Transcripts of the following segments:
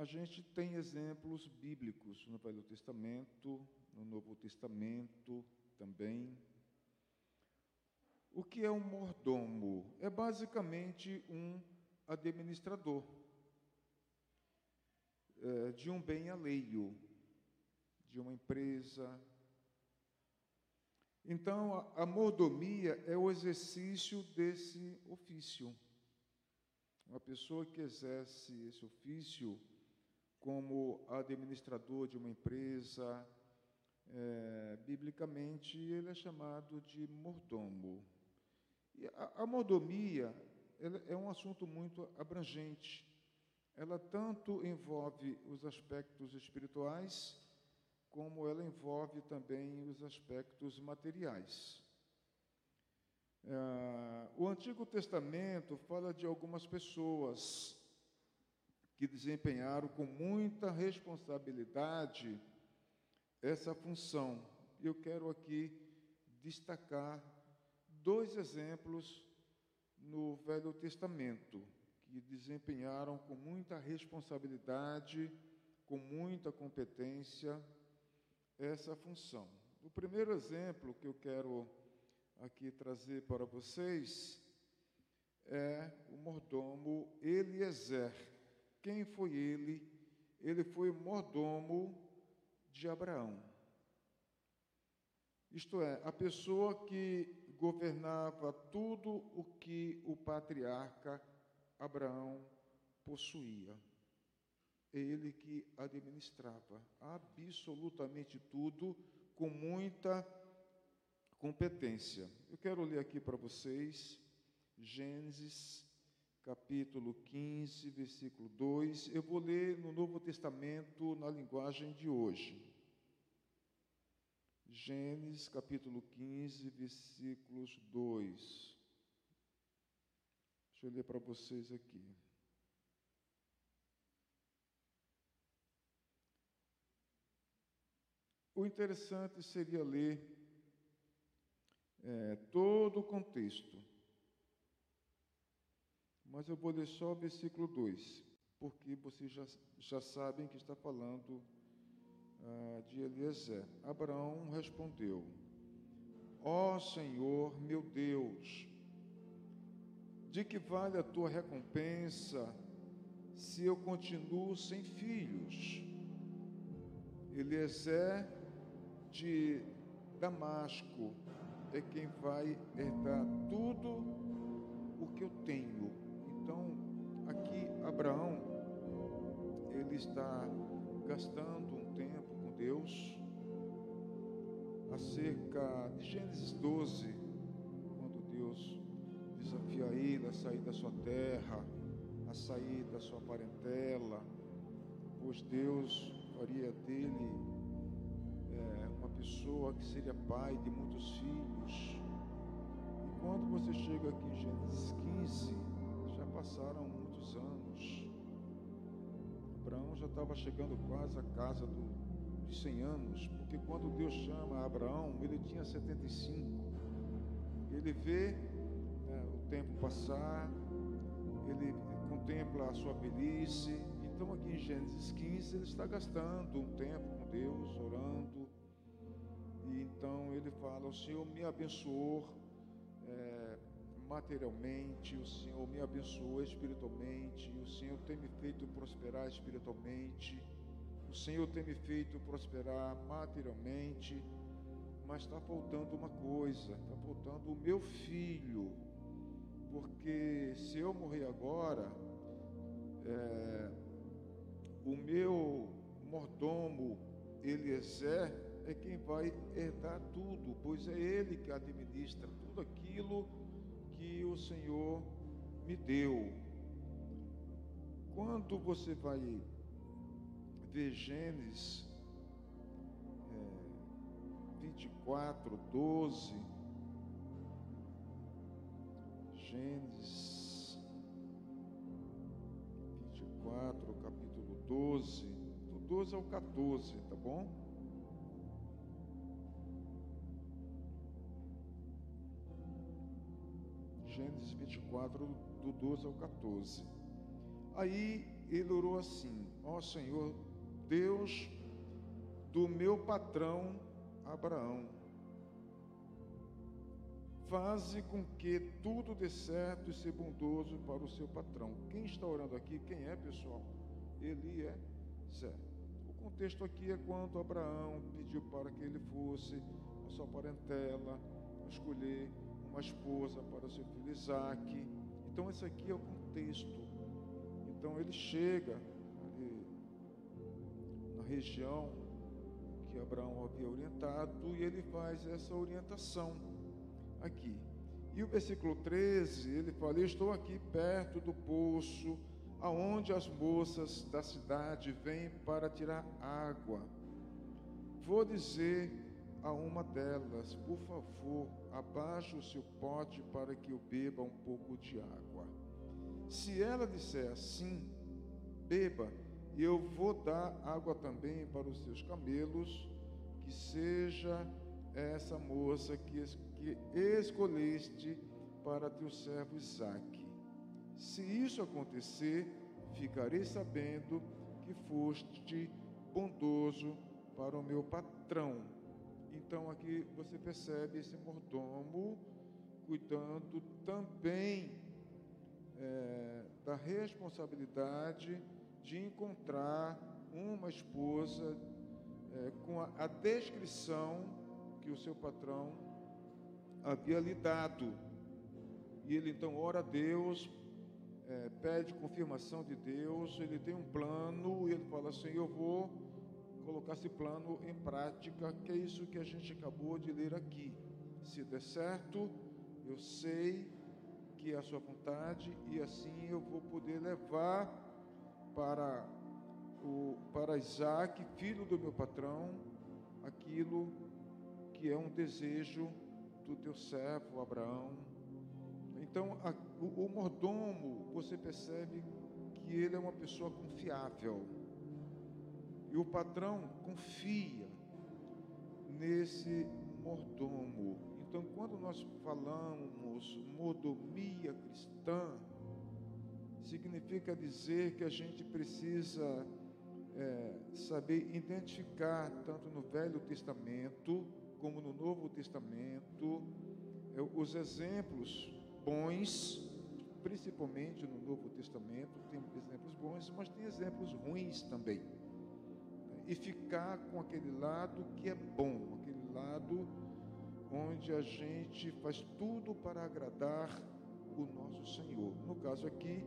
a gente tem exemplos bíblicos no Velho Testamento, no Novo Testamento também. O que é um mordomo? É basicamente um administrador é, de um bem alheio, de uma empresa. Então, a, a mordomia é o exercício desse ofício. Uma pessoa que exerce esse ofício como administrador de uma empresa, é, biblicamente ele é chamado de mordomo. E a, a mordomia é um assunto muito abrangente. Ela tanto envolve os aspectos espirituais, como ela envolve também os aspectos materiais. É, o Antigo Testamento fala de algumas pessoas que desempenharam com muita responsabilidade essa função. Eu quero aqui destacar dois exemplos no Velho Testamento que desempenharam com muita responsabilidade, com muita competência essa função. O primeiro exemplo que eu quero aqui trazer para vocês é o mordomo Eliezer. Quem foi ele? Ele foi mordomo de Abraão. Isto é, a pessoa que governava tudo o que o patriarca Abraão possuía. Ele que administrava absolutamente tudo com muita competência. Eu quero ler aqui para vocês Gênesis capítulo 15, versículo 2. Eu vou ler no Novo Testamento na linguagem de hoje. Gênesis capítulo 15, versículos 2. Deixa eu ler para vocês aqui. O interessante seria ler é, todo o contexto. Mas eu vou ler só o versículo 2, porque vocês já, já sabem que está falando ah, de Eliezer. Abraão respondeu: Ó oh, Senhor, meu Deus, de que vale a tua recompensa se eu continuo sem filhos? Eliezer de Damasco é quem vai herdar tudo o que eu tenho. Então, aqui Abraão, ele está gastando um tempo com Deus, acerca de Gênesis 12, quando Deus desafia ele a sair da sua terra, a sair da sua parentela, pois Deus faria dele é, uma pessoa que seria pai de muitos filhos. E quando você chega aqui em Gênesis 15, passaram muitos anos. Abraão já estava chegando quase à casa do, de 100 anos, porque quando Deus chama Abraão, ele tinha 75. Ele vê né, o tempo passar, ele contempla a sua velhice. Então, aqui em Gênesis 15, ele está gastando um tempo com Deus, orando. E então ele fala: O Senhor me abençoou. É, materialmente, o Senhor me abençoou espiritualmente, o Senhor tem me feito prosperar espiritualmente, o Senhor tem me feito prosperar materialmente, mas está faltando uma coisa, está faltando o meu filho, porque se eu morrer agora, é, o meu mordomo Eliezer é quem vai herdar tudo, pois é ele que administra tudo aquilo que o Senhor me deu. Quando você vai ver Gênesis é, 24, 12, Gênesis 24, capítulo 12, do 12 ao 14, tá bom? Gênesis 24, do 12 ao 14. Aí ele orou assim: Ó Senhor, Deus do meu patrão Abraão, faze com que tudo dê certo e seja bondoso para o seu patrão. Quem está orando aqui? Quem é, pessoal? Ele é Zé. O contexto aqui é quando Abraão pediu para que ele fosse a sua parentela escolher uma esposa para o seu filho Isaac. Então, esse aqui é o contexto. Então, ele chega ali na região que Abraão havia orientado e ele faz essa orientação aqui. E o versículo 13, ele fala: estou aqui perto do poço, aonde as moças da cidade vêm para tirar água. Vou dizer a uma delas: Por favor, abaixe o seu pote para que eu beba um pouco de água. Se ela disser assim, beba, e eu vou dar água também para os seus camelos, que seja essa moça que, que escolheste para teu servo Isaque. Se isso acontecer, ficarei sabendo que foste bondoso para o meu patrão então aqui você percebe esse mordomo cuidando também é, da responsabilidade de encontrar uma esposa é, com a, a, descrição que o seu patrão havia lhe dado. E ele então ora a Deus, é, pede confirmação de Deus, ele tem um plano e ele fala assim: Eu vou colocar esse plano em prática, que é isso que a gente acabou de ler aqui. Se der certo, eu sei que é a sua vontade e assim eu vou poder levar para o para Isaac, filho do meu patrão, aquilo que é um desejo do teu servo Abraão. Então, a, o, o mordomo, você percebe que ele é uma pessoa confiável e o patrão confia nesse mordomo. Então, quando nós falamos mordomia cristã, significa dizer que a gente precisa é, saber identificar, tanto no Velho Testamento como no Novo Testamento, é, os exemplos bons, principalmente no Novo Testamento, tem exemplos bons, mas tem exemplos ruins também e ficar com aquele lado que é bom, aquele lado onde a gente faz tudo para agradar o nosso Senhor. No caso aqui,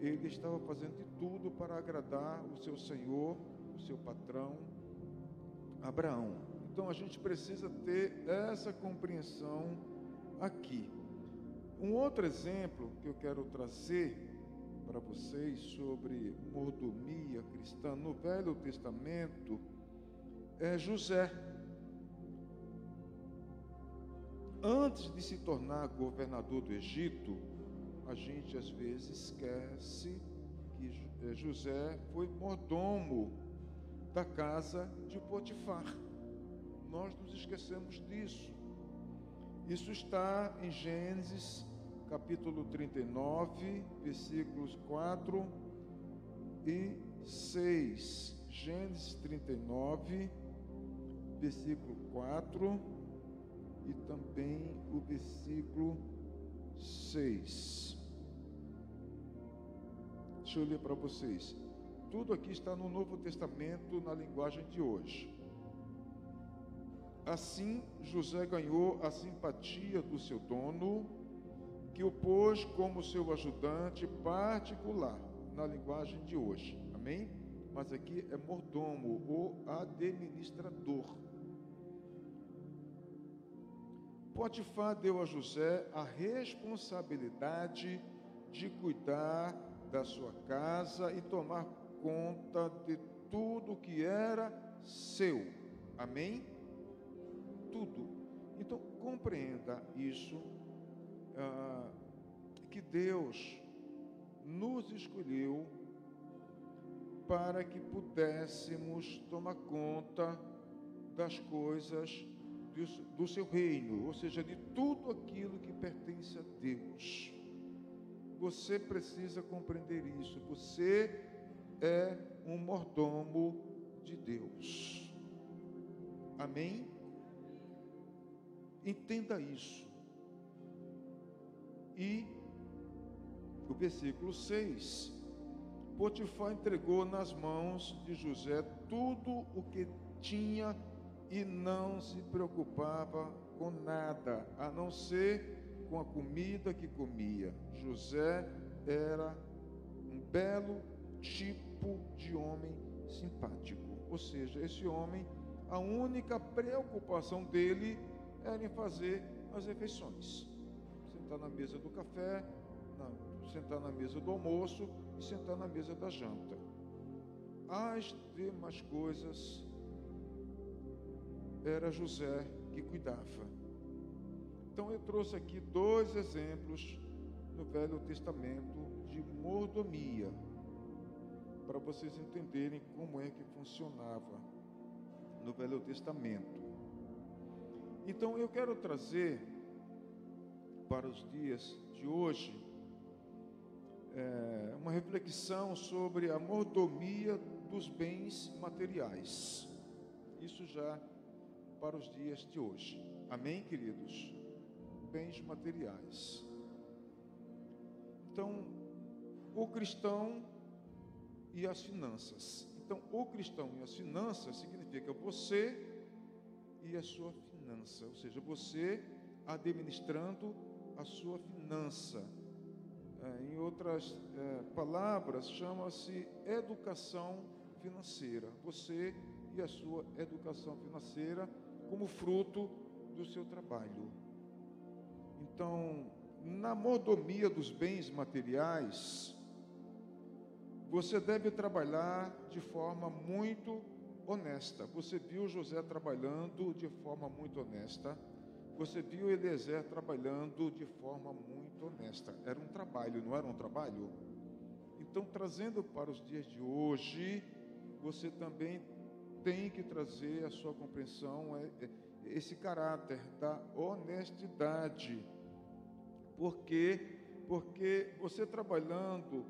ele estava fazendo de tudo para agradar o seu Senhor, o seu patrão, Abraão. Então a gente precisa ter essa compreensão aqui. Um outro exemplo que eu quero trazer para vocês sobre mordomia cristã no Velho Testamento é José. Antes de se tornar governador do Egito, a gente às vezes esquece que é, José foi mordomo da casa de Potifar. Nós nos esquecemos disso. Isso está em Gênesis capítulo 39, versículos 4 e 6. Gênesis 39, versículo 4 e também o versículo 6. Deixa eu ler para vocês. Tudo aqui está no Novo Testamento, na linguagem de hoje. Assim, José ganhou a simpatia do seu dono que o pôs como seu ajudante particular, na linguagem de hoje. Amém? Mas aqui é mordomo ou administrador. Potifar deu a José a responsabilidade de cuidar da sua casa e tomar conta de tudo que era seu. Amém? Tudo. Então compreenda isso ah, que Deus nos escolheu para que pudéssemos tomar conta das coisas do, seu reino, ou seja, de tudo aquilo que pertence a Deus. Você precisa compreender isso. Você é um mordomo de Deus. Amém? Entenda isso. E o versículo 6. Potifar entregou nas mãos de José tudo o que tinha e não se preocupava com nada, a não ser com a comida que comia. José era um belo tipo de homem simpático. Ou seja, esse homem, a única preocupação dele era em fazer as refeições. Sentar na mesa do café, na, sentar na mesa do almoço e sentar na mesa da janta. As demais coisas era José que cuidava. Então eu trouxe aqui dois exemplos no Velho Testamento de mordomia, para vocês entenderem como é que funcionava no Velho Testamento. Então eu quero trazer para os dias de hoje é, uma reflexão sobre a mordomia dos bens materiais. Isso já para os dias de hoje. Amém, queridos? Bens materiais. Então, o cristão e as finanças. Então, o cristão e as finanças significa você e a sua finança, ou seja, você administrando a sua finança. É, em outras é, palavras, chama-se educação financeira. Você e a sua educação financeira como fruto do seu trabalho. Então, na mordomia dos bens materiais, você deve trabalhar de forma muito honesta. Você viu José trabalhando de forma muito honesta. Você viu Eliezer trabalhando de forma muito honesta. Era um trabalho, não era um trabalho? Então, trazendo para os dias de hoje, você também tem que trazer a sua compreensão, é, é, esse caráter da honestidade. Por quê? Porque você trabalhando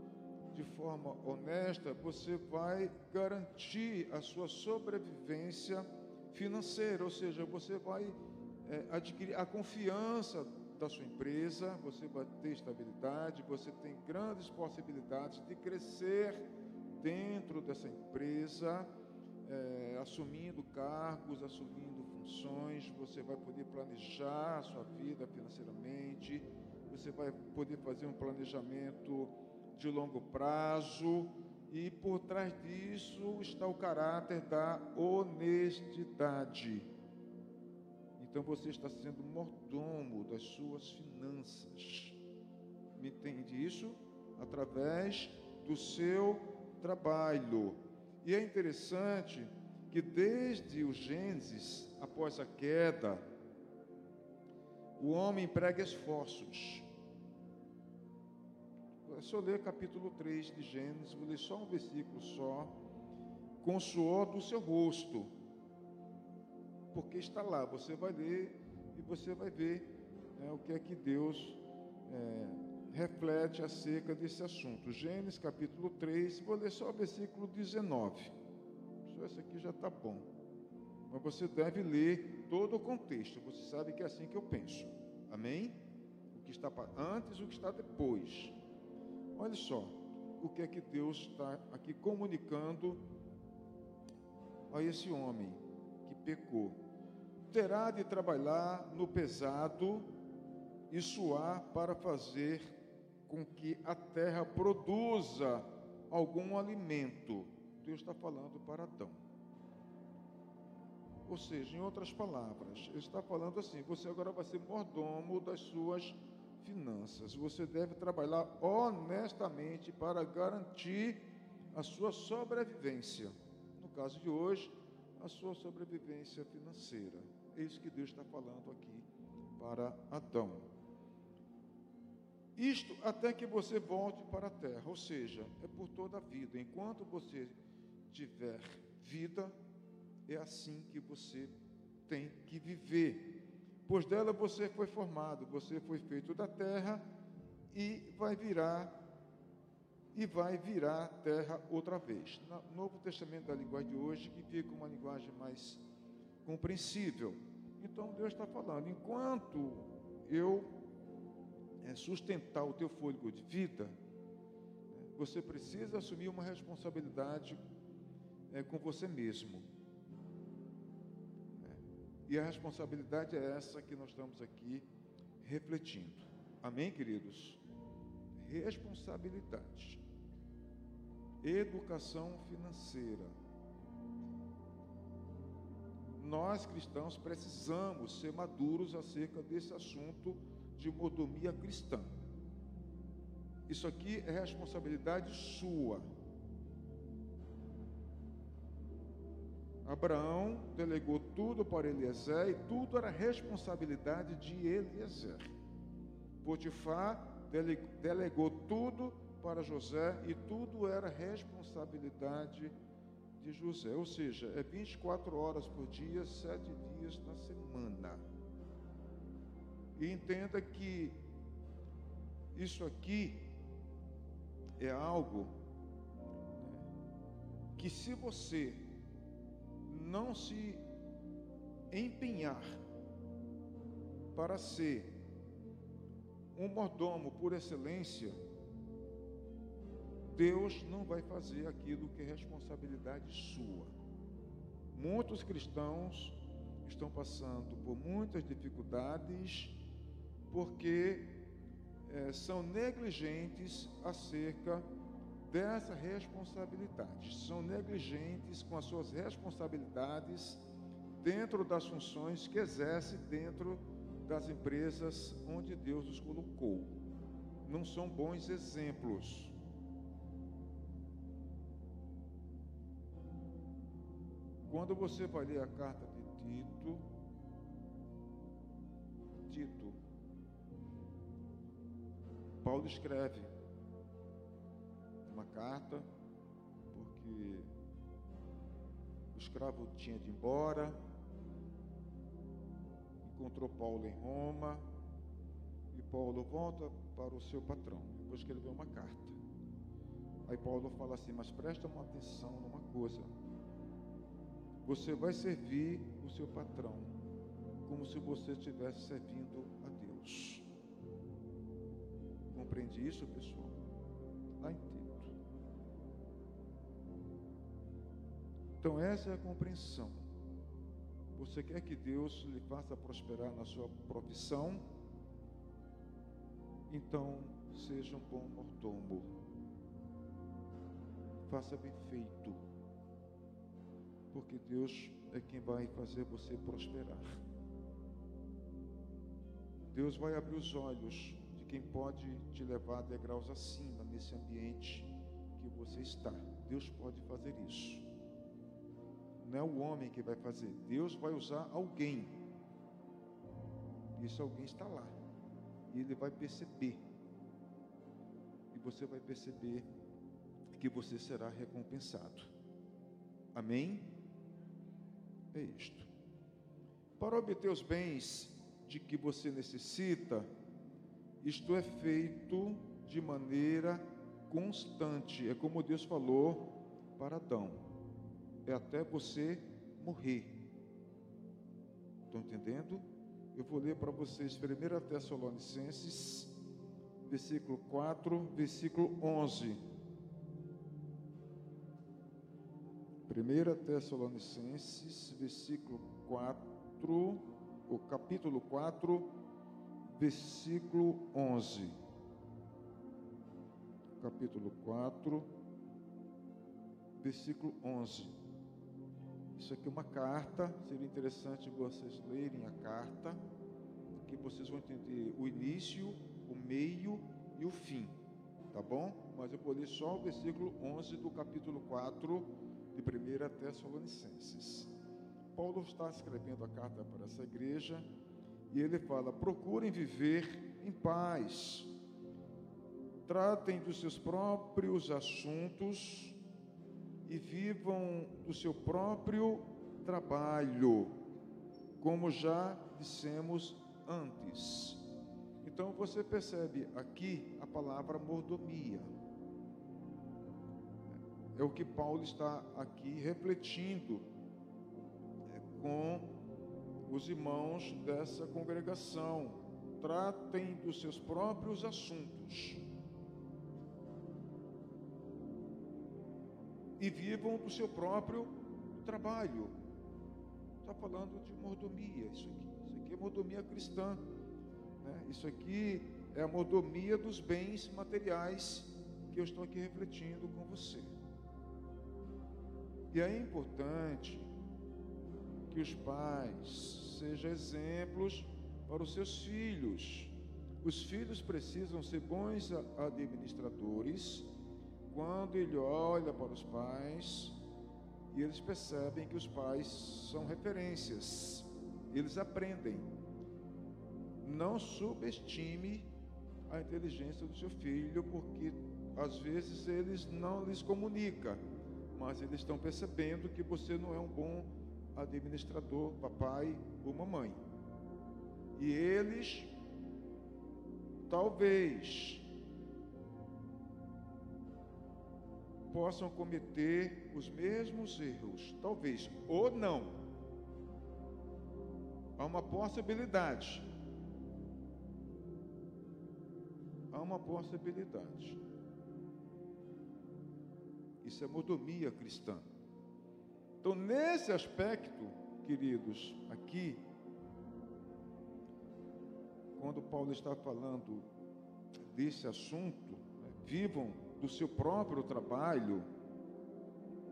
de forma honesta, você vai garantir a sua sobrevivência financeira, ou seja, você vai é, adquirir a confiança da sua empresa, você vai ter estabilidade, você tem grandes possibilidades de crescer dentro dessa empresa, é, assumindo cargos, assumindo funções, você vai poder planejar a sua vida financeiramente, você vai poder fazer um planejamento de longo prazo, e por trás disso está o caráter da honestidade. Então você está sendo mordomo das suas finanças. Me entende isso? Através do seu trabalho. E é interessante que desde o Gênesis, após a queda, o homem emprega esforços se eu ler capítulo 3 de Gênesis, vou ler só um versículo só, com o suor do seu rosto, porque está lá, você vai ler e você vai ver né, o que é que Deus é, reflete acerca desse assunto. Gênesis capítulo 3, vou ler só o versículo 19. Só esse aqui já está bom. Mas você deve ler todo o contexto. Você sabe que é assim que eu penso. Amém? O que está antes, o que está depois. Olha só o que é que Deus está aqui comunicando a esse homem que pecou. Terá de trabalhar no pesado e suar para fazer com que a terra produza algum alimento. Deus está falando para Adão. Ou seja, em outras palavras, Ele está falando assim: você agora vai ser mordomo das suas finanças. Você deve trabalhar honestamente para garantir a sua sobrevivência. No caso de hoje, a sua sobrevivência financeira. É isso que Deus está falando aqui para Adão. Isto até que você volte para a terra, ou seja, é por toda a vida. Enquanto você tiver vida, é assim que você tem que viver pois dela você foi formado, você foi feito da terra e vai virar e vai virar terra outra vez. No Novo Testamento da linguagem de hoje, que fica uma linguagem mais compreensível. Então Deus está falando, enquanto eu é, sustentar o teu fôlego de vida, você precisa assumir uma responsabilidade é, com você mesmo. É. E a responsabilidade é essa que nós estamos aqui refletindo. Amém, queridos? Responsabilidade. Educação financeira. Nós cristãos precisamos ser maduros acerca desse assunto de modomia cristã. Isso aqui é responsabilidade sua. Abraão delegou tudo para Eliezer e tudo era responsabilidade de Eliezer. Potifar delegou tudo para José e tudo era responsabilidade de José. Ou seja, é 24 horas por dia, sete dias na semana. E entenda que isso aqui é algo que se você não se empenhar para ser um mordomo por excelência, Deus não vai fazer aquilo que é responsabilidade sua. Muitos cristãos estão passando por muitas dificuldades porque é, são negligentes acerca dessa responsabilidade. São negligentes com as suas responsabilidades dentro das funções que exerce dentro das empresas onde Deus os colocou. Não são bons exemplos. Quando você vai ler a carta de Tito, Tito, Paulo escreve uma carta, porque o escravo tinha de ir embora, encontrou Paulo em Roma, e Paulo volta para o seu patrão. Depois escreveu uma carta. Aí Paulo fala assim: Mas presta uma atenção numa coisa. Você vai servir o seu patrão como se você estivesse servindo a Deus. Compreende isso, pessoal? Lá em. Então, essa é a compreensão. Você quer que Deus lhe faça prosperar na sua profissão? Então, seja um bom mordomo. Faça bem feito. Porque Deus é quem vai fazer você prosperar. Deus vai abrir os olhos quem pode te levar degraus acima nesse ambiente que você está. Deus pode fazer isso. Não é o homem que vai fazer, Deus vai usar alguém. E esse alguém está lá. E ele vai perceber. E você vai perceber que você será recompensado. Amém? É isto. Para obter os bens de que você necessita, isto é feito de maneira constante. É como Deus falou para Adão: é até você morrer. Estão entendendo? Eu vou ler para vocês 1 Tessalonicenses, versículo 4, versículo 11. 1 Tessalonicenses, versículo 4, o capítulo 4, versículo 11. Capítulo 4, versículo 11. Isso aqui é uma carta, seria interessante vocês lerem a carta, que vocês vão entender o início, o meio e o fim, tá bom? Mas eu vou ler só o versículo 11 do capítulo 4 de 1 Tessalonicenses. Paulo está escrevendo a carta para essa igreja e ele fala: procurem viver em paz, tratem dos seus próprios assuntos e vivam do seu próprio trabalho, como já dissemos antes. Então você percebe aqui a palavra mordomia. É o que Paulo está aqui refletindo é, com os irmãos dessa congregação. Tratem dos seus próprios assuntos e vivam do seu próprio trabalho. Está falando de mordomia, isso aqui, isso aqui é mordomia cristã. Né? Isso aqui é a mordomia dos bens materiais que eu estou aqui refletindo com você. E é importante que os pais sejam exemplos para os seus filhos. Os filhos precisam ser bons administradores quando ele olha para os pais e eles percebem que os pais são referências, eles aprendem. Não subestime a inteligência do seu filho, porque às vezes eles não lhes comunica, mas eles estão percebendo que você não é um bom administrador, papai ou mamãe. E eles talvez possam cometer os mesmos erros, talvez ou não. Há uma possibilidade. Há uma possibilidade. Isso é modomia cristã. Então, nesse aspecto, queridos, aqui, quando Paulo está falando desse assunto, né, vivam do seu próprio trabalho,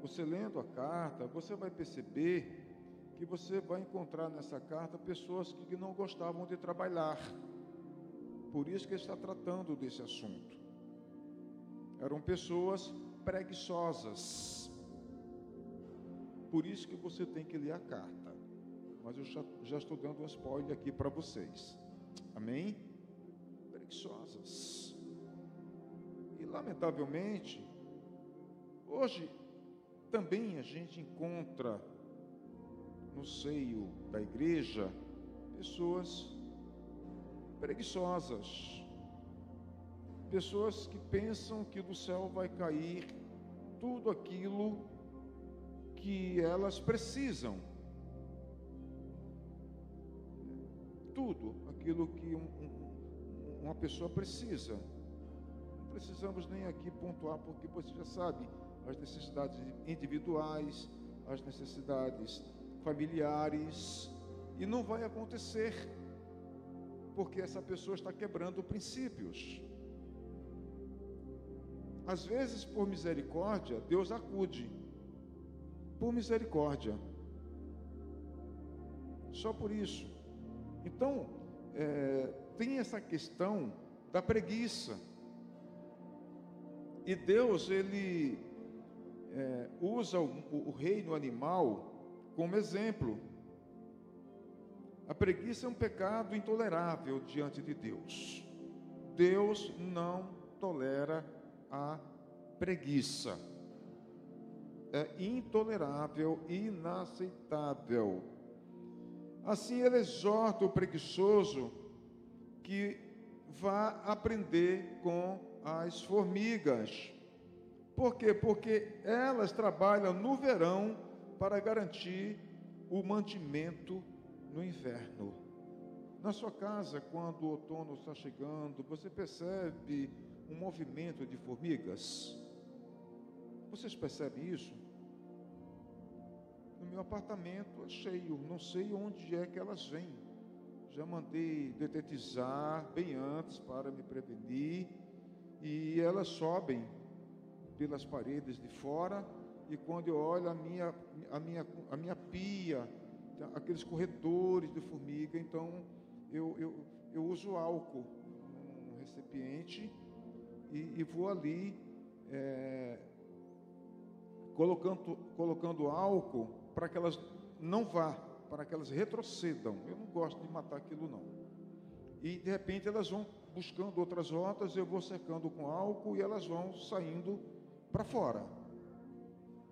você lendo a carta, você vai perceber que você vai encontrar nessa carta pessoas que não gostavam de trabalhar. Por isso que ele está tratando desse assunto. Eram pessoas preguiçosas. Por isso que você tem que ler a carta. Mas eu já, já estou dando um spoiler aqui para vocês. Amém? Preguiçosas lamentavelmente, hoje também a gente encontra no seio da igreja pessoas preguiçosas, pessoas que pensam que do céu vai cair tudo aquilo que elas precisam. Tudo aquilo que um, um, uma pessoa precisa precisamos nem aqui pontuar, porque você já sabe as necessidades individuais, as necessidades familiares, e não vai acontecer, porque essa pessoa está quebrando princípios. Às vezes, por misericórdia, Deus acude, por misericórdia, só por isso. Então, é, tem essa questão da preguiça. E Deus, ele é, usa o, o reino animal como exemplo. A preguiça é um pecado intolerável diante de Deus. Deus não tolera a preguiça. É intolerável, inaceitável. Assim ele exorta o preguiçoso que vá aprender com as formigas. Por quê? Porque elas trabalham no verão para garantir o mantimento no inverno. Na sua casa, quando o outono está chegando, você percebe um movimento de formigas? Vocês percebem isso? No meu apartamento é cheio, não sei onde é que elas vêm. Já mandei detetizar bem antes para me prevenir e elas sobem pelas paredes de fora e quando eu olho a minha, a minha, a minha pia, aqueles corredores de formiga, então eu, eu, eu uso álcool no recipiente e, e vou ali é, colocando, colocando álcool para que elas não vá, para que elas retrocedam. Eu não gosto de matar aquilo não. E de repente elas vão buscando outras rotas, eu vou secando com álcool e elas vão saindo para fora.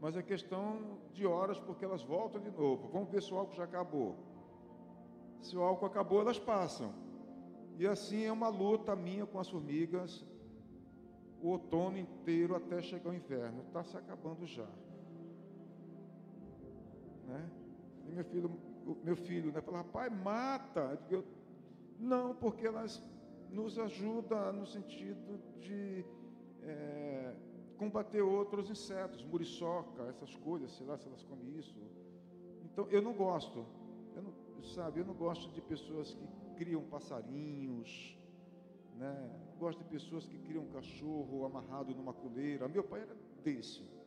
Mas é questão de horas, porque elas voltam de novo. Vamos ver se o álcool já acabou. Se o álcool acabou, elas passam. E assim é uma luta minha com as formigas. O outono inteiro até chegar o inverno. Está se acabando já. Né? E meu filho, meu filho né, fala, pai, mata. Eu, não, porque elas nos ajudam no sentido de é, combater outros insetos, muriçoca, essas coisas, sei lá se elas comem isso. Então, eu não gosto. Eu não, sabe, eu não gosto de pessoas que criam passarinhos, né? Gosto de pessoas que criam um cachorro amarrado numa coleira. Meu pai era desse. Né?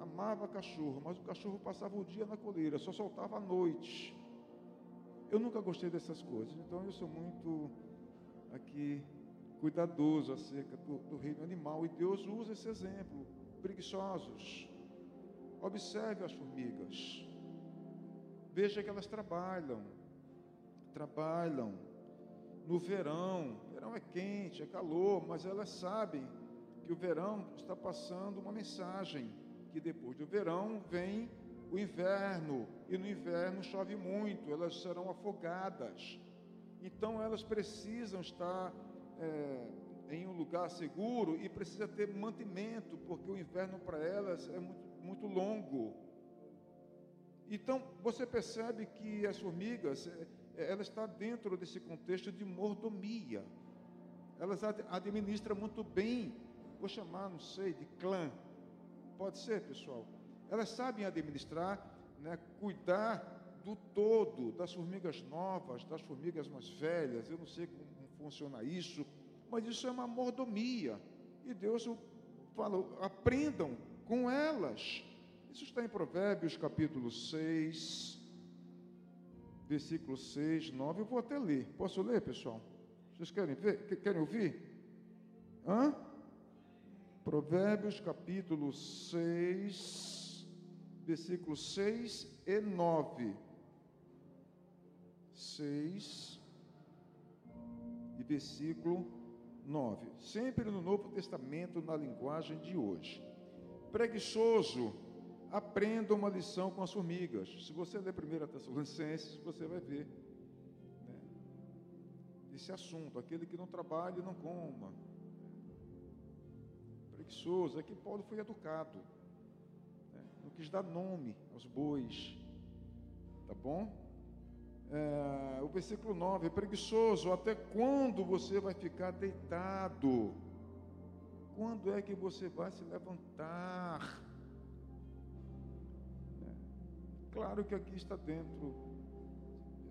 Amava cachorro, mas o cachorro passava o dia na coleira, só soltava à noite. Eu nunca gostei dessas coisas, então eu sou muito aqui cuidadoso acerca do, do reino animal. E Deus usa esse exemplo. Preguiçosos. Observe as formigas. Veja que elas trabalham. Trabalham no verão. Verão é quente, é calor, mas elas sabem que o verão está passando uma mensagem que depois do verão vem o inverno e no inverno chove muito, elas serão afogadas. Então elas precisam estar é, em um lugar seguro e precisa ter mantimento, porque o inverno para elas é muito, muito longo. Então você percebe que as formigas é, ela está dentro desse contexto de mordomia. Elas administram muito bem, vou chamar, não sei, de clã. Pode ser, pessoal. Elas sabem administrar, né, cuidar do todo, das formigas novas, das formigas mais velhas. Eu não sei como funciona isso, mas isso é uma mordomia. E Deus falou: aprendam com elas. Isso está em Provérbios capítulo 6, versículo 6, 9. Eu vou até ler. Posso ler, pessoal? Vocês querem ver? Querem ouvir? Hã? Provérbios capítulo 6, versículos 6 e 9. 6 e versículo 9. Sempre no Novo Testamento, na linguagem de hoje. Preguiçoso aprenda uma lição com as formigas. Se você ler 1 Tessalonicenses, você vai ver né, esse assunto. Aquele que não trabalha, não coma. Preguiçoso. Aqui Paulo foi educado. Né, não quis dar nome aos bois. Tá bom? É, o versículo 9: é preguiçoso. Até quando você vai ficar deitado? Quando é que você vai se levantar? Claro que aqui está dentro,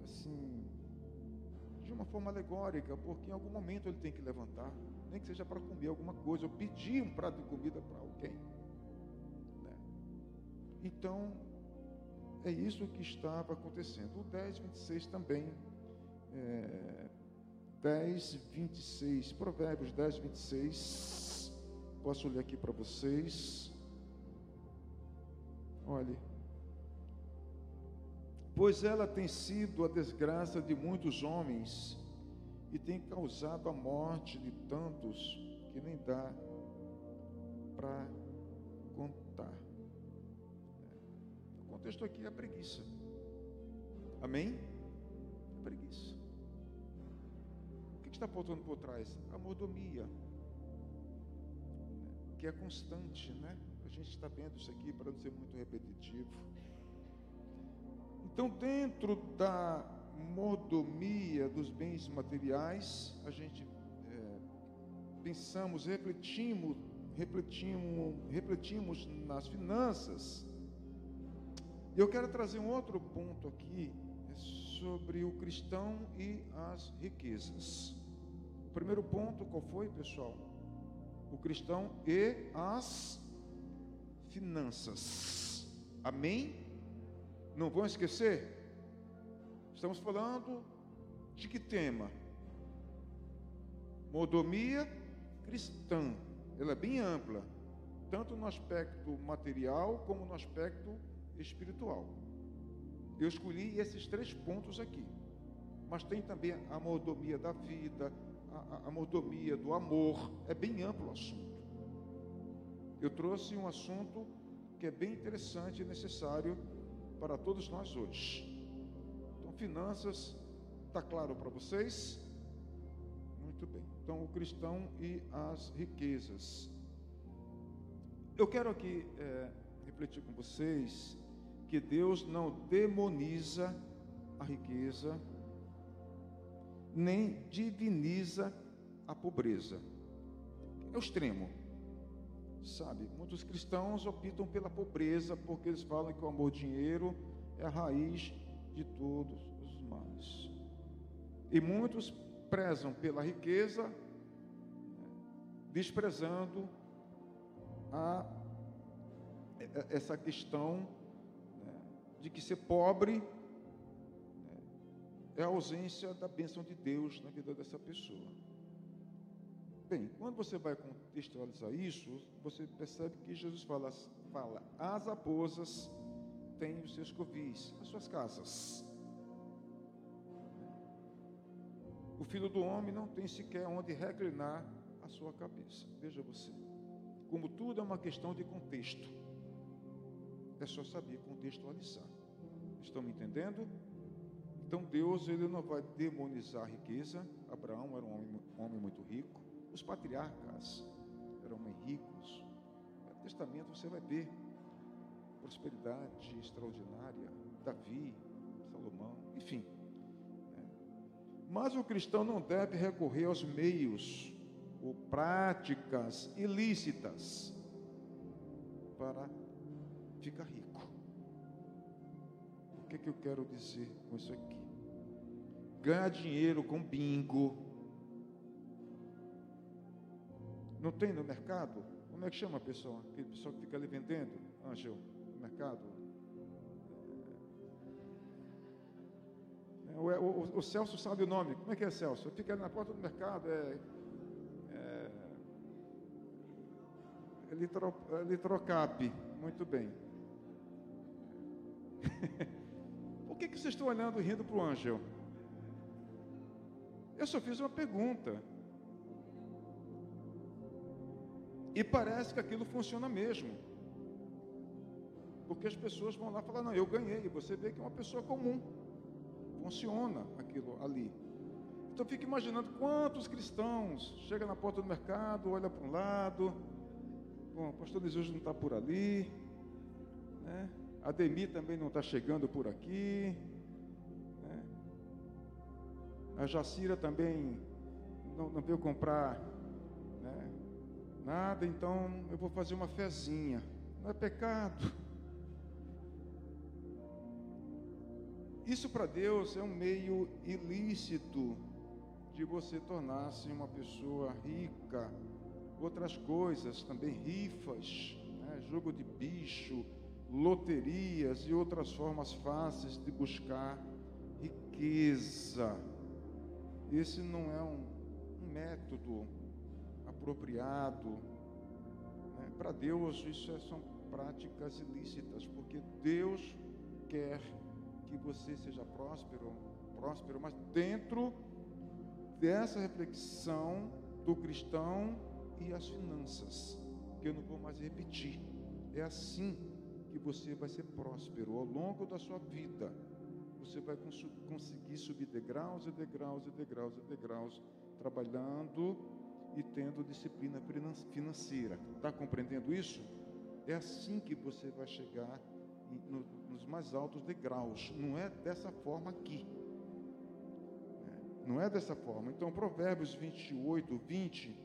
assim, de uma forma alegórica, porque em algum momento ele tem que levantar, nem que seja para comer alguma coisa, ou pedir um prato de comida para alguém. Né? Então, é isso que estava acontecendo. O 10, 26 também. É, 10, 26, Provérbios 10, 26. Posso ler aqui para vocês. Olhe pois ela tem sido a desgraça de muitos homens e tem causado a morte de tantos que nem dá para contar. O contexto aqui é a preguiça. Amém? A preguiça. O que está faltando por trás? A mordomia, que é constante, né? A gente está vendo isso aqui para não ser muito repetitivo. Então, dentro da mordomia dos bens materiais, a gente é, pensamos, refletimos, refletimos, refletimos nas finanças. E eu quero trazer um outro ponto aqui é sobre o cristão e as riquezas. O primeiro ponto, qual foi, pessoal? O cristão e as finanças. Amém? Não vão esquecer? Estamos falando de que tema? Modomia cristã. Ela é bem ampla, tanto no aspecto material como no aspecto espiritual. Eu escolhi esses três pontos aqui. Mas tem também a mordomia da vida, a, a mordomia do amor. É bem amplo o assunto. Eu trouxe um assunto que é bem interessante e necessário para todos nós hoje. Então, finanças, está claro para vocês? Muito bem. Então, o cristão e as riquezas. Eu quero aqui é, refletir com vocês que Deus não demoniza a riqueza, nem diviniza a pobreza. É o extremo. Sabe, muitos cristãos optam pela pobreza porque eles falam que o amor ao dinheiro é a raiz de todos os males. E muitos prezam pela riqueza, né, desprezando a, essa questão né, de que ser pobre né, é a ausência da bênção de Deus na vida dessa pessoa. Bem, quando você vai contextualizar isso, você percebe que Jesus fala, fala as raposas têm os seus covis, as suas casas. O filho do homem não tem sequer onde reclinar a sua cabeça. Veja você. Como tudo é uma questão de contexto. É só saber contextualizar. Estão me entendendo? Então Deus ele não vai demonizar a riqueza. Abraão era um homem, um homem muito rico. Os patriarcas eram ricos. No Testamento você vai ver prosperidade extraordinária. Davi, Salomão, enfim. Mas o cristão não deve recorrer aos meios ou práticas ilícitas para ficar rico. O que, é que eu quero dizer com isso aqui? Ganhar dinheiro com bingo. Não tem no mercado? Como é que chama a pessoa? Aquele pessoal que fica ali vendendo, Ângelo, no mercado? O, o, o, Celso sabe o nome. Como é que é Celso? Fica na porta do mercado. É, é, é, litro, é litrocap. Muito bem. Por que, que vocês estão olhando e rindo para o Ângelo? Eu só fiz uma pergunta. E parece que aquilo funciona mesmo. Porque as pessoas vão lá falar, não, eu ganhei. Você vê que é uma pessoa comum funciona aquilo ali. Então fico imaginando quantos cristãos chegam na porta do mercado, olha para um lado, bom, o pastor Jesus não está por ali, né? a Demi também não está chegando por aqui, né? a Jacira também não, não veio comprar? Nada, então eu vou fazer uma fezinha. Não é pecado. Isso para Deus é um meio ilícito de você tornar-se uma pessoa rica. Outras coisas também, rifas, né, jogo de bicho, loterias e outras formas fáceis de buscar riqueza. Esse não é um, um método apropriado. Né? Para Deus, isso é, são práticas ilícitas, porque Deus quer que você seja próspero, próspero, mas dentro dessa reflexão do cristão e as finanças, que eu não vou mais repetir. É assim que você vai ser próspero ao longo da sua vida. Você vai cons conseguir subir degraus e degraus e degraus e degraus, trabalhando e tendo disciplina financeira. Está compreendendo isso? É assim que você vai chegar no, nos mais altos degraus. Não é dessa forma aqui. É, não é dessa forma. Então, Provérbios 28, 20.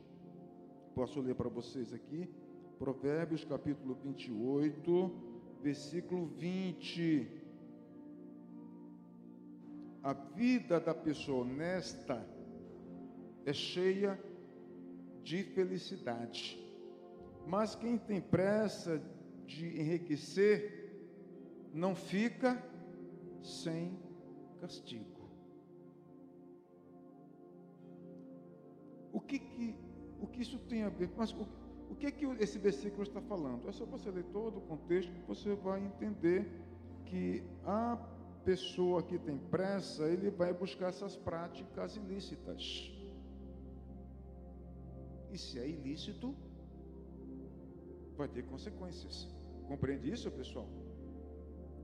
Posso ler para vocês aqui? Provérbios capítulo 28, versículo 20. A vida da pessoa honesta é cheia de felicidade. Mas quem tem pressa de enriquecer não fica sem castigo. O que, que, o que isso tem a ver? Mas o, o que, que esse versículo está falando? É só você ler todo o contexto que você vai entender que a pessoa que tem pressa, ele vai buscar essas práticas ilícitas. E se é ilícito, vai ter consequências. Compreende isso, pessoal?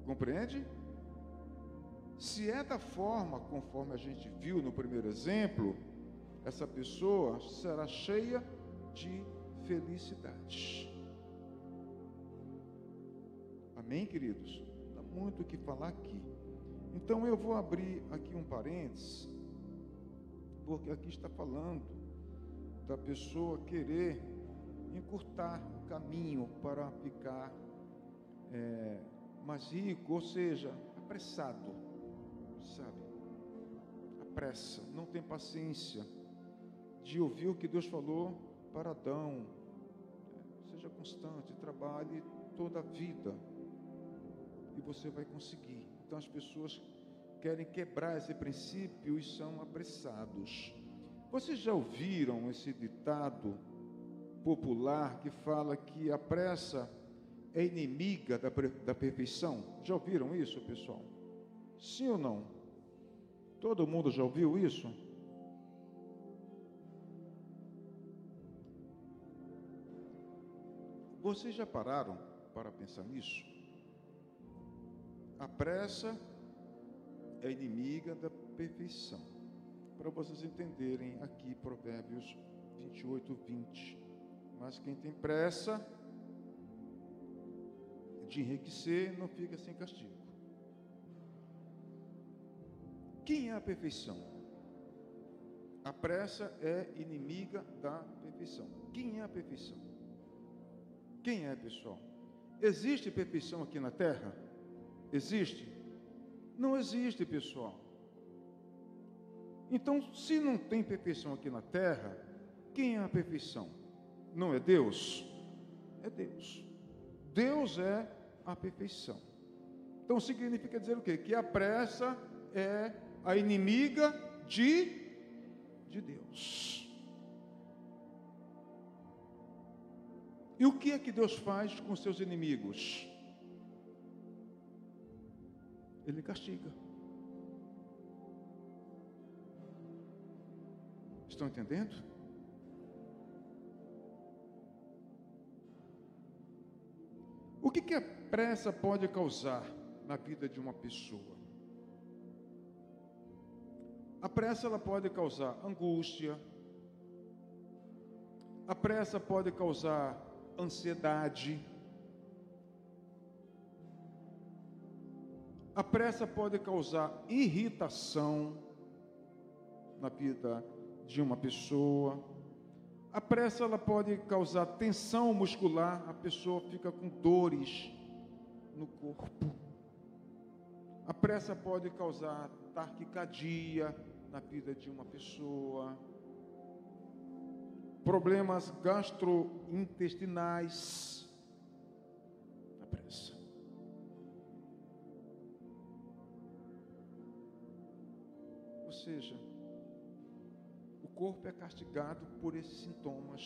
Compreende? Se é da forma conforme a gente viu no primeiro exemplo, essa pessoa será cheia de felicidade. Amém, queridos? Dá muito o que falar aqui. Então eu vou abrir aqui um parênteses, porque aqui está falando da pessoa querer encurtar o caminho para ficar é, mais rico, ou seja, apressado, sabe? Apressa, não tem paciência de ouvir o que Deus falou para Adão. Seja constante, trabalhe toda a vida e você vai conseguir. Então as pessoas querem quebrar esse princípio e são apressados. Vocês já ouviram esse ditado popular que fala que a pressa é inimiga da, da perfeição? Já ouviram isso, pessoal? Sim ou não? Todo mundo já ouviu isso? Vocês já pararam para pensar nisso? A pressa é inimiga da perfeição. Para vocês entenderem aqui, Provérbios 28, 20. Mas quem tem pressa de enriquecer não fica sem castigo. Quem é a perfeição? A pressa é inimiga da perfeição. Quem é a perfeição? Quem é, pessoal? Existe perfeição aqui na terra? Existe? Não existe, pessoal. Então, se não tem perfeição aqui na terra, quem é a perfeição? Não é Deus? É Deus. Deus é a perfeição. Então significa dizer o quê? Que a pressa é a inimiga de, de Deus. E o que é que Deus faz com seus inimigos? Ele castiga. Estão entendendo? O que, que a pressa pode causar na vida de uma pessoa? A pressa ela pode causar angústia. A pressa pode causar ansiedade. A pressa pode causar irritação na vida de uma pessoa. A pressa ela pode causar tensão muscular, a pessoa fica com dores no corpo. A pressa pode causar taquicardia na vida de uma pessoa problemas gastrointestinais. A pressa. Ou seja, corpo é castigado por esses sintomas,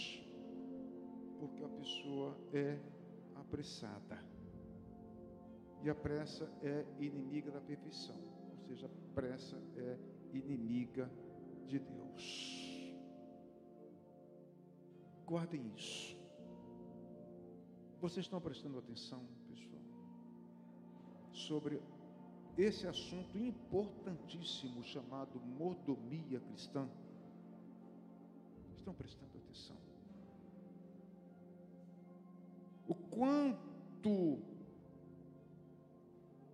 porque a pessoa é apressada. E a pressa é inimiga da perfeição, ou seja, a pressa é inimiga de Deus. Guardem isso. Vocês estão prestando atenção, pessoal, sobre esse assunto importantíssimo chamado mordomia cristã? Estão prestando atenção? O quanto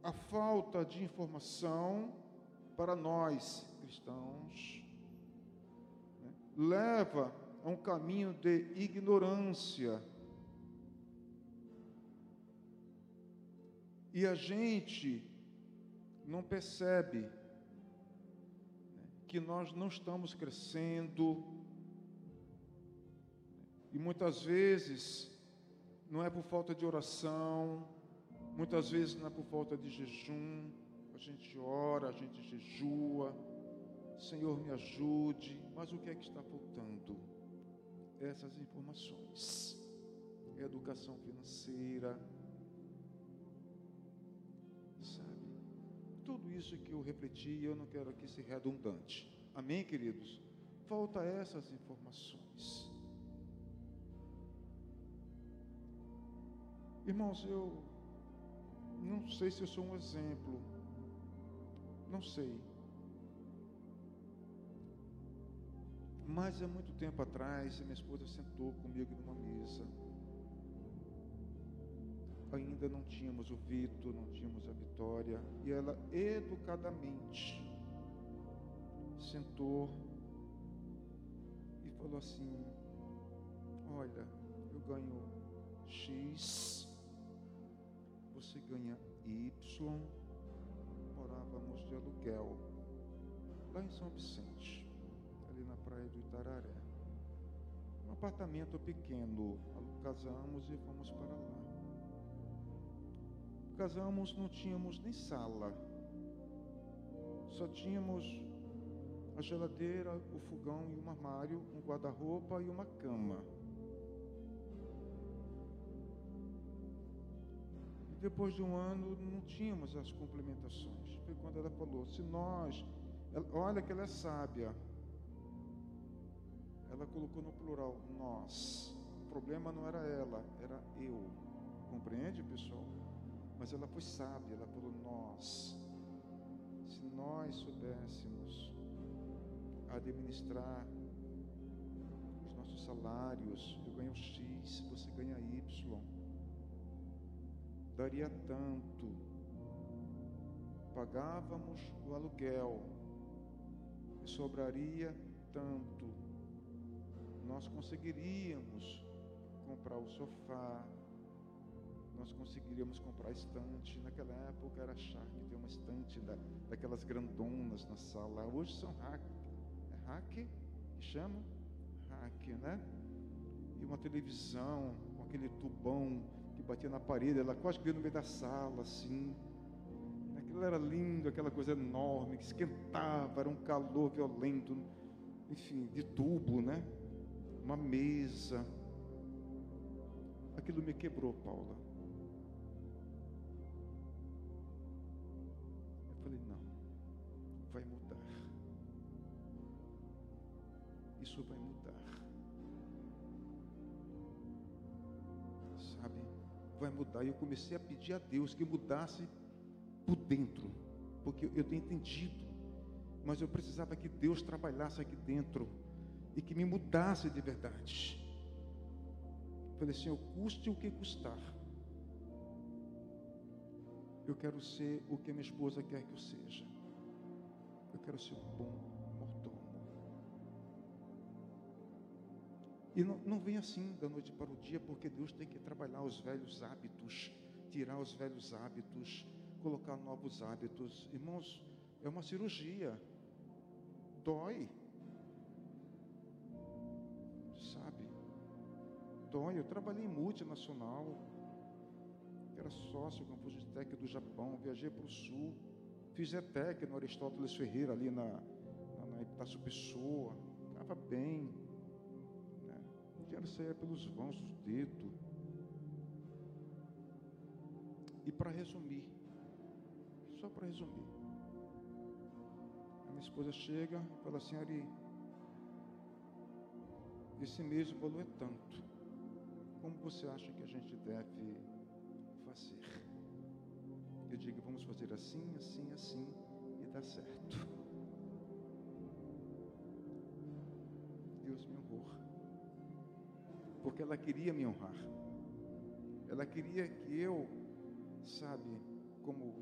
a falta de informação para nós cristãos né, leva a um caminho de ignorância. E a gente não percebe né, que nós não estamos crescendo. E muitas vezes não é por falta de oração, muitas vezes não é por falta de jejum. A gente ora, a gente jejua. Senhor, me ajude. Mas o que é que está faltando? essas informações. Educação financeira, sabe? Tudo isso que eu refleti, eu não quero aqui ser redundante. Amém, queridos? Falta essas informações. Irmãos, eu não sei se eu sou um exemplo. Não sei. Mas há muito tempo atrás, minha esposa sentou comigo numa mesa. Ainda não tínhamos o Vitor, não tínhamos a Vitória, e ela educadamente sentou e falou assim: Olha, eu ganho X, você ganha Y, morávamos de aluguel lá em São Vicente, ali na praia do Itararé. Um apartamento pequeno, casamos e fomos para lá. Casamos, não tínhamos nem sala, só tínhamos a geladeira, o fogão e um armário, um guarda-roupa e uma cama. Depois de um ano não tínhamos as complementações. Foi quando ela falou: se nós, ela, olha que ela é sábia. Ela colocou no plural nós. O problema não era ela, era eu. Compreende, pessoal? Mas ela foi sábia, ela falou nós. Se nós soubéssemos administrar os nossos salários. Eu ganho X, você ganha Y. Daria tanto. Pagávamos o aluguel e sobraria tanto. Nós conseguiríamos comprar o sofá, nós conseguiríamos comprar estante. Naquela época era charme ter uma estante da, daquelas grandonas na sala. Hoje são hack, hack, que chama? Hack, né? E uma televisão com aquele tubão que batia na parede, ela quase que no meio da sala, assim. Aquilo era lindo, aquela coisa enorme, que esquentava, era um calor violento, enfim, de tubo, né? Uma mesa. Aquilo me quebrou, Paula. Vai mudar. E eu comecei a pedir a Deus que mudasse por dentro, porque eu tenho entendido, mas eu precisava que Deus trabalhasse aqui dentro e que me mudasse de verdade. Falei assim: eu custe o que custar. Eu quero ser o que minha esposa quer que eu seja. Eu quero ser bom E não, não vem assim da noite para o dia, porque Deus tem que trabalhar os velhos hábitos, tirar os velhos hábitos, colocar novos hábitos. Irmãos, é uma cirurgia. Dói. Sabe? Dói. Eu trabalhei em multinacional. Era sócio com a Fujitec do Japão. Viajei para o sul. Fiz ETEC no Aristóteles Ferreira, ali na, na, na Epitácio Pessoa. Estava bem quero sair pelos vãos do dedo. E para resumir, só para resumir, a minha esposa chega e fala assim, Ari, esse mês o valor é tanto. Como você acha que a gente deve fazer? Eu digo, vamos fazer assim, assim, assim, e dá certo. Deus me honrou porque ela queria me honrar. Ela queria que eu, sabe, como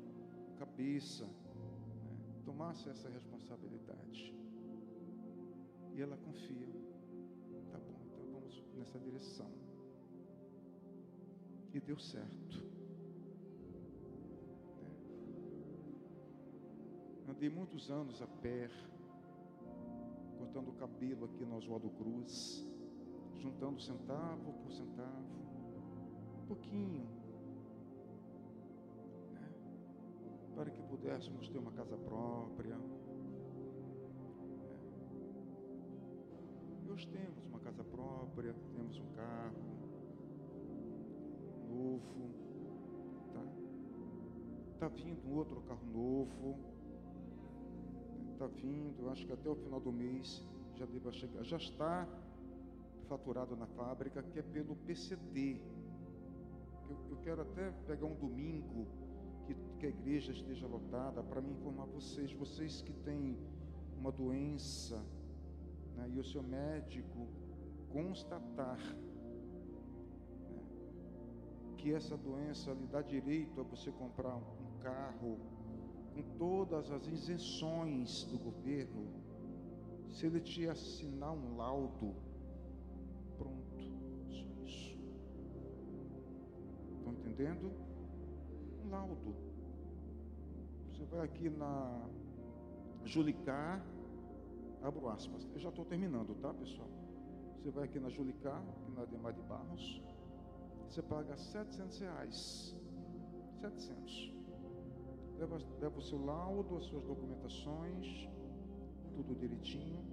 cabeça, né, tomasse essa responsabilidade. E ela confia. Tá bom, então vamos nessa direção. E deu certo. Né. Andei muitos anos a pé, cortando o cabelo aqui no Oswaldo Cruz juntando centavo por centavo, um pouquinho, né? para que pudéssemos ter uma casa própria. Né? Hoje temos uma casa própria, temos um carro novo, tá? Tá vindo um outro carro novo, está vindo, acho que até o final do mês já deva chegar, já está faturado na fábrica, que é pelo PCD. Eu, eu quero até pegar um domingo que, que a igreja esteja lotada para me informar vocês, vocês que têm uma doença né, e o seu médico constatar né, que essa doença lhe dá direito a você comprar um carro com todas as isenções do governo, se ele te assinar um laudo, Estão entendendo? Um laudo. Você vai aqui na Julicar, abro aspas, eu já estou terminando, tá pessoal? Você vai aqui na Julicar, aqui na Ademar de Barros, você paga 700 reais. 700. Leva, leva o seu laudo, as suas documentações, tudo direitinho,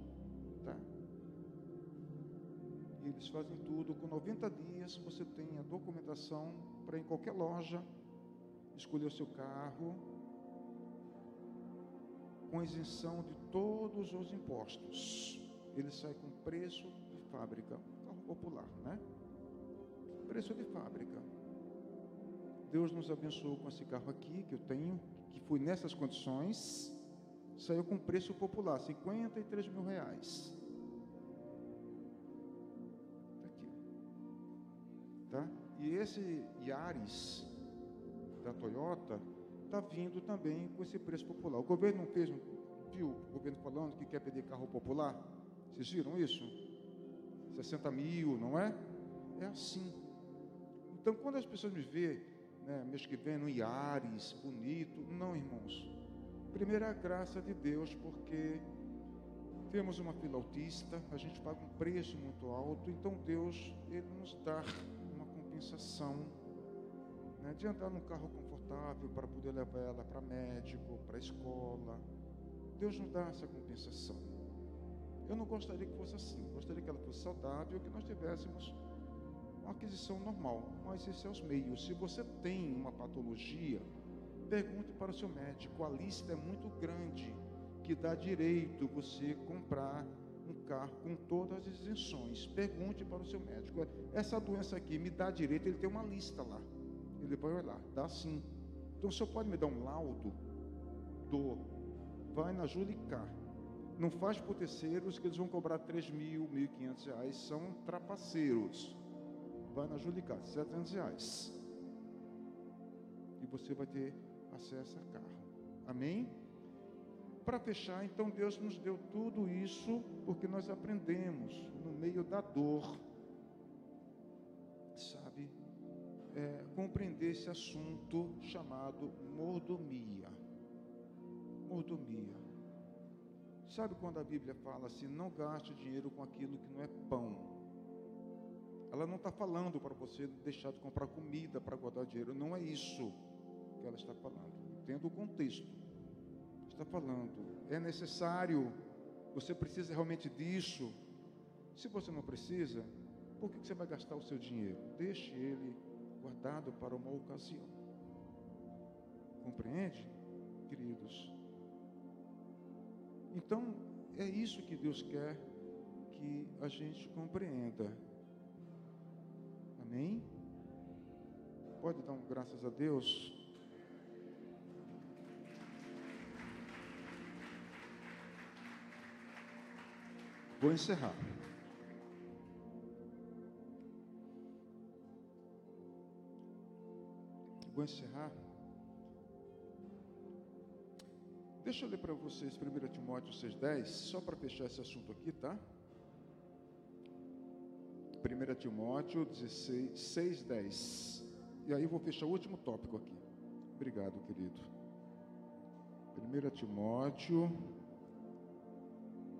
eles fazem tudo. Com 90 dias você tem a documentação para em qualquer loja escolher o seu carro com isenção de todos os impostos. Ele sai com preço fábrica, carro popular, né? Preço de fábrica. Deus nos abençoou com esse carro aqui que eu tenho, que foi nessas condições, saiu com preço popular, 53 mil reais. Tá? E esse Yaris da Toyota está vindo também com esse preço popular. O governo não fez, viu o governo falando que quer pedir carro popular? Vocês viram isso? 60 mil, não é? É assim. Então, quando as pessoas me veem, né, mês que vem, no Iares, bonito, não, irmãos. Primeiro é a graça de Deus, porque temos uma fila autista, a gente paga um preço muito alto, então Deus, Ele nos dá compensação né, de andar num carro confortável para poder levar ela para médico, para escola. Deus nos dá essa compensação. Eu não gostaria que fosse assim. Gostaria que ela fosse saudável, que nós tivéssemos uma aquisição normal. Mas esses são os meios. Se você tem uma patologia, pergunte para o seu médico. A lista é muito grande que dá direito você comprar um carro com todas as isenções. Pergunte para o seu médico. Essa doença aqui me dá direito, ele tem uma lista lá. Ele vai olhar, dá sim. Então o senhor pode me dar um laudo? Do. Vai na Julicar não faz por terceiros que eles vão cobrar 3 mil, 1.500 reais, são trapaceiros. Vai na Julicat, 700 reais. E você vai ter acesso a carro. Amém? Para fechar, então Deus nos deu tudo isso porque nós aprendemos no meio da dor, sabe, é, compreender esse assunto chamado mordomia. Mordomia. Sabe quando a Bíblia fala assim: não gaste dinheiro com aquilo que não é pão? Ela não está falando para você deixar de comprar comida para guardar dinheiro. Não é isso que ela está falando. Entenda o contexto. Está falando, é necessário, você precisa realmente disso. Se você não precisa, por que você vai gastar o seu dinheiro? Deixe ele guardado para uma ocasião. Compreende, queridos? Então, é isso que Deus quer que a gente compreenda. Amém? Pode dar um graças a Deus? Vou encerrar. Vou encerrar. Deixa eu ler para vocês 1 Timóteo 6,10, só para fechar esse assunto aqui, tá? 1 Timóteo 6,10. E aí eu vou fechar o último tópico aqui. Obrigado, querido. 1 Timóteo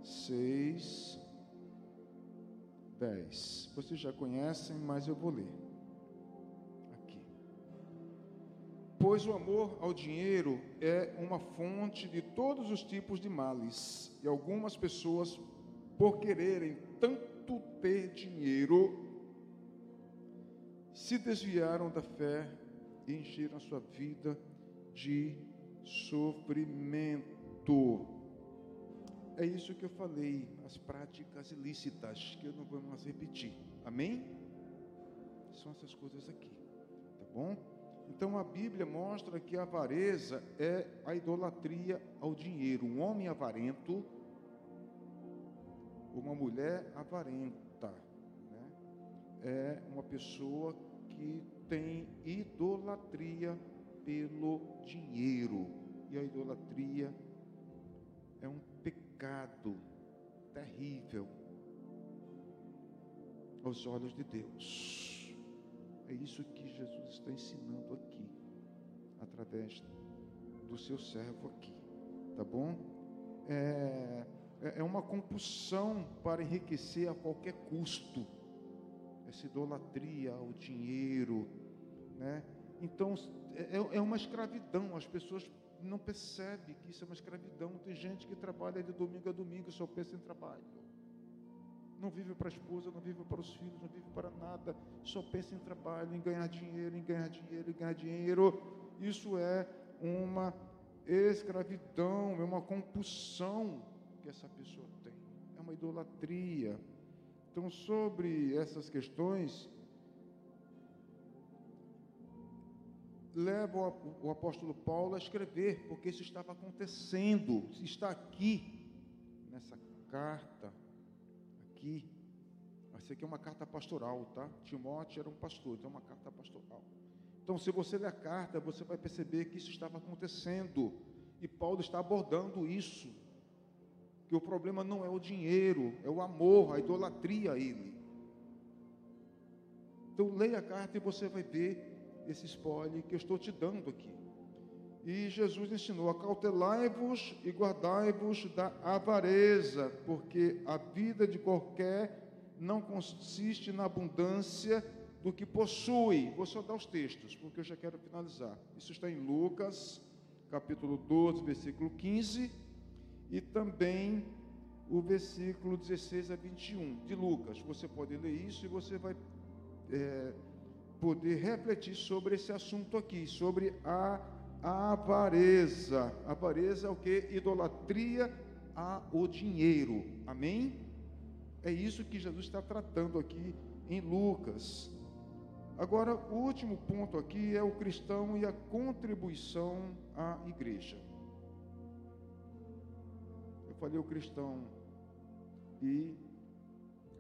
6, 10. Vocês já conhecem, mas eu vou ler. Pois o amor ao dinheiro é uma fonte de todos os tipos de males, e algumas pessoas, por quererem tanto ter dinheiro, se desviaram da fé e encheram a sua vida de sofrimento. É isso que eu falei, as práticas ilícitas, que eu não vou mais repetir. Amém? São essas coisas aqui, tá bom? Então a Bíblia mostra que a avareza é a idolatria ao dinheiro. Um homem avarento uma mulher avarenta. Né? É uma pessoa que tem idolatria pelo dinheiro. E a idolatria é um pecado terrível aos olhos de Deus. É isso que Jesus está ensinando aqui, através do seu servo aqui, tá bom? É, é, é uma compulsão para enriquecer a qualquer custo, essa idolatria ao dinheiro, né? Então, é, é uma escravidão, as pessoas não percebem que isso é uma escravidão. Tem gente que trabalha de domingo a domingo, só pensa em trabalho não vive para a esposa, não vive para os filhos, não vive para nada, só pensa em trabalho, em ganhar dinheiro, em ganhar dinheiro, em ganhar dinheiro. Isso é uma escravidão, é uma compulsão que essa pessoa tem, é uma idolatria. Então, sobre essas questões, leva o apóstolo Paulo a escrever, porque isso estava acontecendo, está aqui nessa carta aqui. Essa aqui é uma carta pastoral, tá? Timóteo era um pastor, então é uma carta pastoral. Então, se você ler a carta, você vai perceber que isso estava acontecendo. E Paulo está abordando isso. Que o problema não é o dinheiro, é o amor, a idolatria a ele. Então, leia a carta e você vai ver esse spoiler que eu estou te dando aqui. E Jesus ensinou: acautelai-vos e guardai-vos da avareza, porque a vida de qualquer não consiste na abundância do que possui. Vou só dar os textos, porque eu já quero finalizar. Isso está em Lucas, capítulo 12, versículo 15, e também o versículo 16 a 21 de Lucas. Você pode ler isso e você vai é, poder refletir sobre esse assunto aqui, sobre a avareza. Avareza é o que? Idolatria ao dinheiro. Amém? É isso que Jesus está tratando aqui em Lucas. Agora, o último ponto aqui é o cristão e a contribuição à igreja. Eu falei o cristão e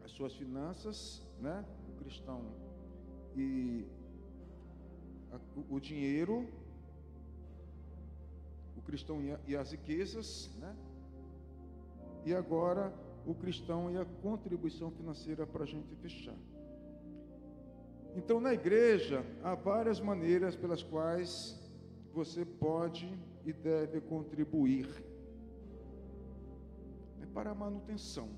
as suas finanças, né? O cristão e o dinheiro o cristão e as riquezas, né? E agora o cristão e a contribuição financeira para a gente fechar. Então, na igreja, há várias maneiras pelas quais você pode e deve contribuir. É para a manutenção.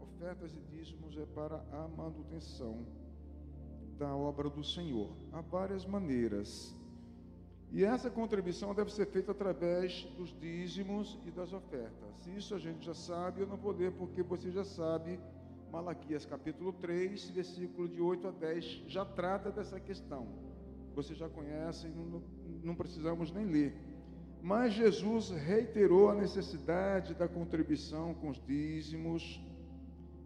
Ofertas e dízimos é para a manutenção da obra do Senhor. Há várias maneiras. E essa contribuição deve ser feita através dos dízimos e das ofertas. Isso a gente já sabe, eu não vou ler porque você já sabe. Malaquias capítulo 3, versículo de 8 a 10, já trata dessa questão. Você já conhece, não, não precisamos nem ler. Mas Jesus reiterou a necessidade da contribuição com os dízimos,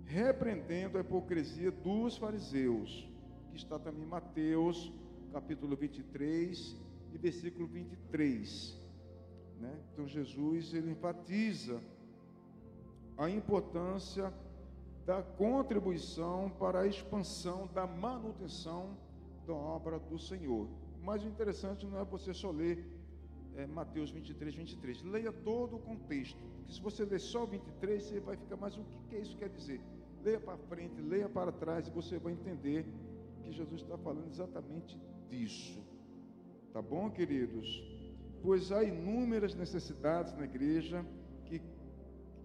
repreendendo a hipocrisia dos fariseus, que está também em Mateus capítulo 23 e versículo 23. Né? Então Jesus ele enfatiza a importância da contribuição para a expansão da manutenção da obra do Senhor. Mas o interessante não é você só ler é, Mateus 23, 23. Leia todo o contexto. Porque se você ler só 23, você vai ficar, mas o que, que isso quer dizer? Leia para frente, leia para trás e você vai entender que Jesus está falando exatamente disso. Tá bom, queridos? Pois há inúmeras necessidades na igreja que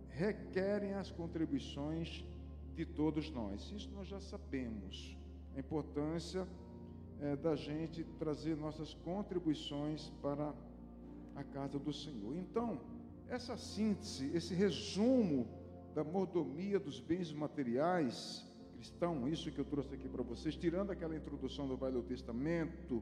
requerem as contribuições de todos nós. Isso nós já sabemos. A importância é, da gente trazer nossas contribuições para a casa do Senhor. Então, essa síntese, esse resumo da mordomia dos bens materiais cristão, isso que eu trouxe aqui para vocês, tirando aquela introdução do Velho Testamento,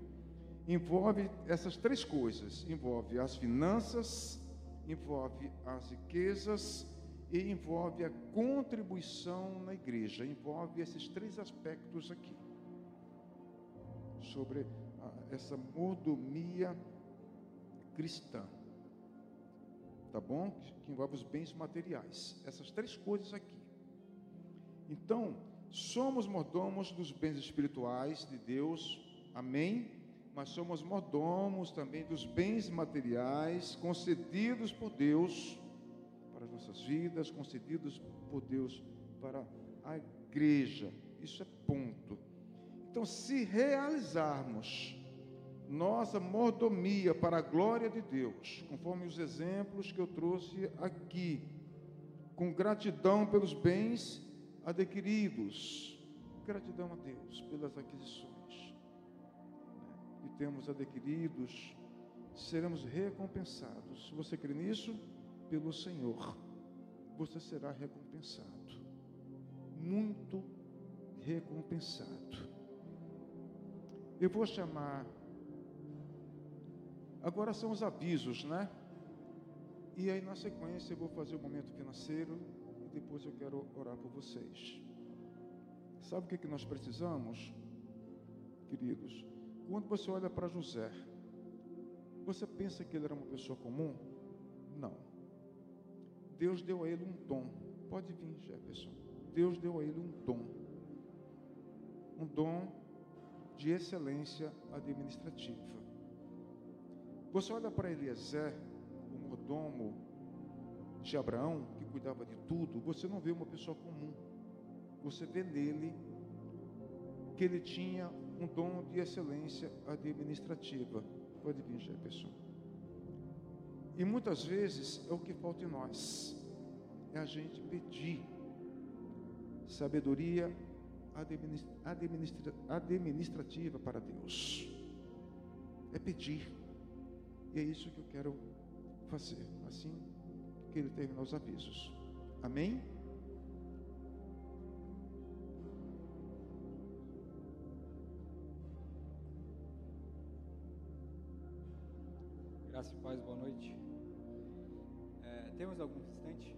envolve essas três coisas: envolve as finanças, envolve as riquezas e envolve a contribuição na igreja. Envolve esses três aspectos aqui. Sobre a, essa mordomia cristã. tá bom? Que envolve os bens materiais. Essas três coisas aqui. Então, somos mordomos dos bens espirituais de Deus, amém? Mas somos mordomos também dos bens materiais concedidos por Deus para as nossas vidas, concedidos por Deus para a igreja. Isso é ponto. Então, se realizarmos nossa mordomia para a glória de Deus, conforme os exemplos que eu trouxe aqui, com gratidão pelos bens adquiridos, gratidão a Deus pelas aquisições né, que temos adquiridos, seremos recompensados. Se você crê nisso, pelo Senhor, você será recompensado, muito recompensado. Eu vou chamar Agora são os avisos, né? E aí na sequência eu vou fazer o momento financeiro depois eu quero orar por vocês. Sabe o que, que nós precisamos, queridos? Quando você olha para José, você pensa que ele era uma pessoa comum? Não. Deus deu a ele um dom. Pode vir, Jefferson. Deus deu a ele um dom. Um dom de excelência administrativa. Você olha para Eliezer, o mordomo de Abraão, que cuidava de tudo, você não vê uma pessoa comum. Você vê nele que ele tinha um dom de excelência administrativa. Pode vir, Jefferson. E muitas vezes é o que falta em nós. É a gente pedir sabedoria administra, administrativa para Deus. É pedir. E é isso que eu quero fazer, assim que ele terminar os avisos. Amém? Graça e paz, boa noite. É, temos algum instante?